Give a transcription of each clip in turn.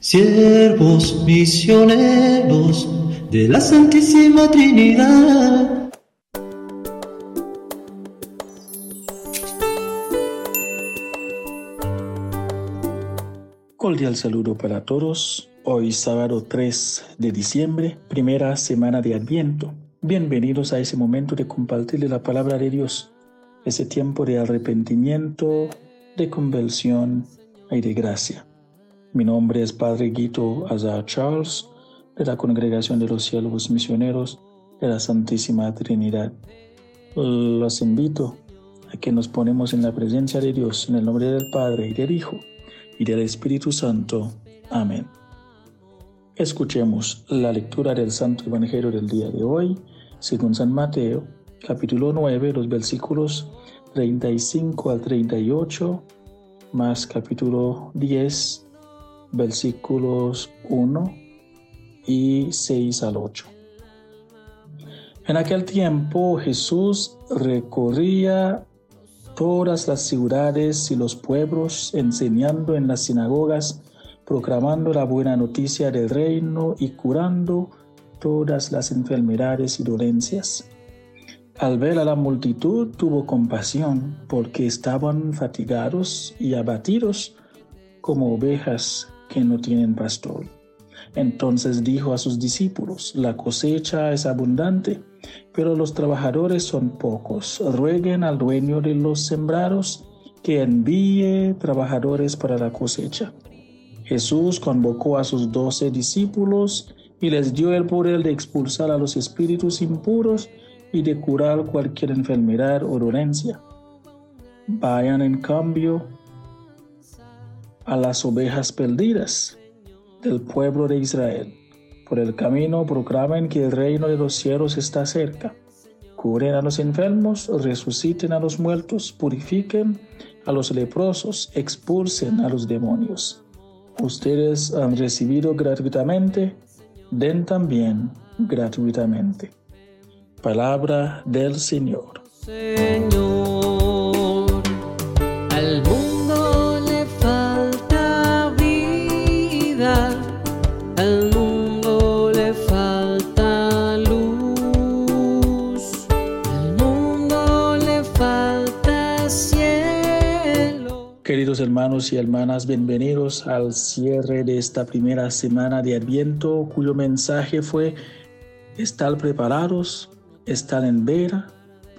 Siervos misioneros de la Santísima Trinidad. Cordial saludo para todos. Hoy sábado 3 de diciembre, primera semana de Adviento. Bienvenidos a ese momento de compartir la palabra de Dios, ese tiempo de arrepentimiento, de conversión y de gracia. Mi nombre es Padre Guito Azar Charles, de la Congregación de los Siervos Misioneros de la Santísima Trinidad. Los invito a que nos ponemos en la presencia de Dios, en el nombre del Padre y del Hijo y del Espíritu Santo. Amén. Escuchemos la lectura del Santo Evangelio del día de hoy, según San Mateo, capítulo 9, los versículos 35 al 38, más capítulo 10, versículos 1 y 6 al 8. En aquel tiempo Jesús recorría todas las ciudades y los pueblos, enseñando en las sinagogas, proclamando la buena noticia del reino y curando todas las enfermedades y dolencias. Al ver a la multitud tuvo compasión porque estaban fatigados y abatidos como ovejas que no tienen pastor. Entonces dijo a sus discípulos, la cosecha es abundante, pero los trabajadores son pocos. Rueguen al dueño de los sembrados que envíe trabajadores para la cosecha. Jesús convocó a sus doce discípulos y les dio el poder de expulsar a los espíritus impuros y de curar cualquier enfermedad o dolencia. Vayan en cambio a las ovejas perdidas del pueblo de Israel. Por el camino proclamen que el reino de los cielos está cerca. Curen a los enfermos, resuciten a los muertos, purifiquen a los leprosos, expulsen a los demonios. Ustedes han recibido gratuitamente, den también gratuitamente. Palabra del Señor. Señor, Queridos hermanos y hermanas, bienvenidos al cierre de esta primera semana de Adviento, cuyo mensaje fue estar preparados, estar en vera,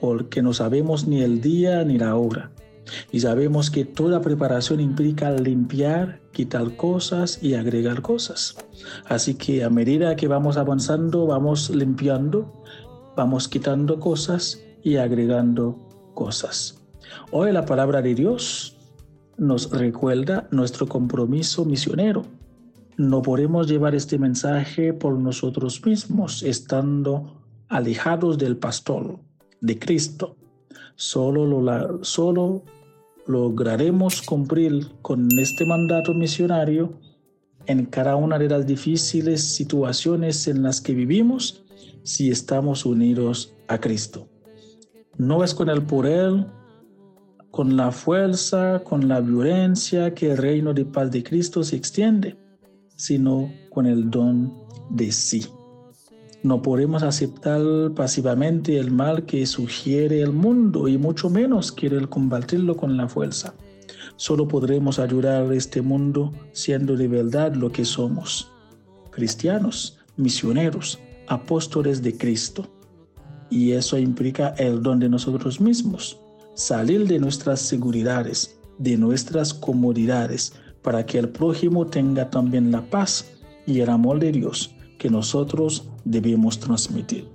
porque no sabemos ni el día ni la hora. Y sabemos que toda preparación implica limpiar, quitar cosas y agregar cosas. Así que a medida que vamos avanzando, vamos limpiando, vamos quitando cosas y agregando cosas. Hoy la palabra de Dios nos recuerda nuestro compromiso misionero. No podemos llevar este mensaje por nosotros mismos, estando alejados del pastor, de Cristo. Solo, lo, solo lograremos cumplir con este mandato misionario en cada una de las difíciles situaciones en las que vivimos si estamos unidos a Cristo. No es con el poder, con la fuerza, con la violencia que el reino de paz de Cristo se extiende, sino con el don de sí. No podemos aceptar pasivamente el mal que sugiere el mundo y mucho menos querer combatirlo con la fuerza. Solo podremos ayudar a este mundo siendo de verdad lo que somos. Cristianos, misioneros, apóstoles de Cristo. Y eso implica el don de nosotros mismos, salir de nuestras seguridades, de nuestras comodidades, para que el prójimo tenga también la paz y el amor de Dios que nosotros debemos transmitir.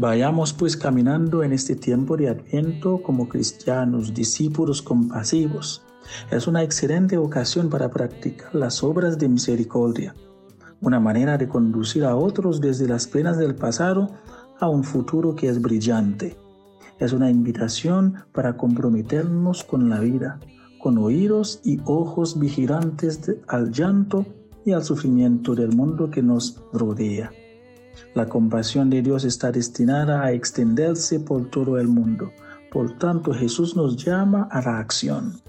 Vayamos pues caminando en este tiempo de Adviento como cristianos, discípulos compasivos. Es una excelente ocasión para practicar las obras de misericordia, una manera de conducir a otros desde las penas del pasado a un futuro que es brillante. Es una invitación para comprometernos con la vida, con oídos y ojos vigilantes al llanto y al sufrimiento del mundo que nos rodea. La compasión de Dios está destinada a extenderse por todo el mundo. Por tanto, Jesús nos llama a la acción.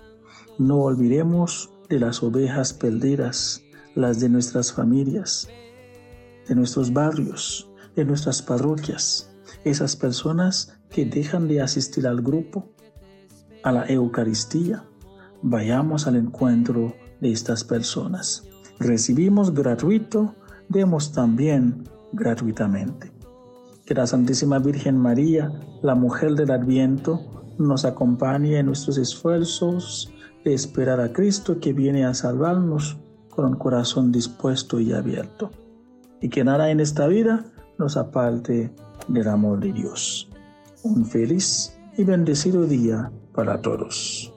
No olvidemos de las ovejas perdidas, las de nuestras familias, de nuestros barrios, de nuestras parroquias, esas personas que dejan de asistir al grupo, a la Eucaristía. Vayamos al encuentro de estas personas. Recibimos gratuito, demos también gratuitamente. Que la Santísima Virgen María, la mujer del Adviento, nos acompañe en nuestros esfuerzos de esperar a Cristo que viene a salvarnos con un corazón dispuesto y abierto. Y que nada en esta vida nos aparte del amor de Dios. Un feliz y bendecido día para todos.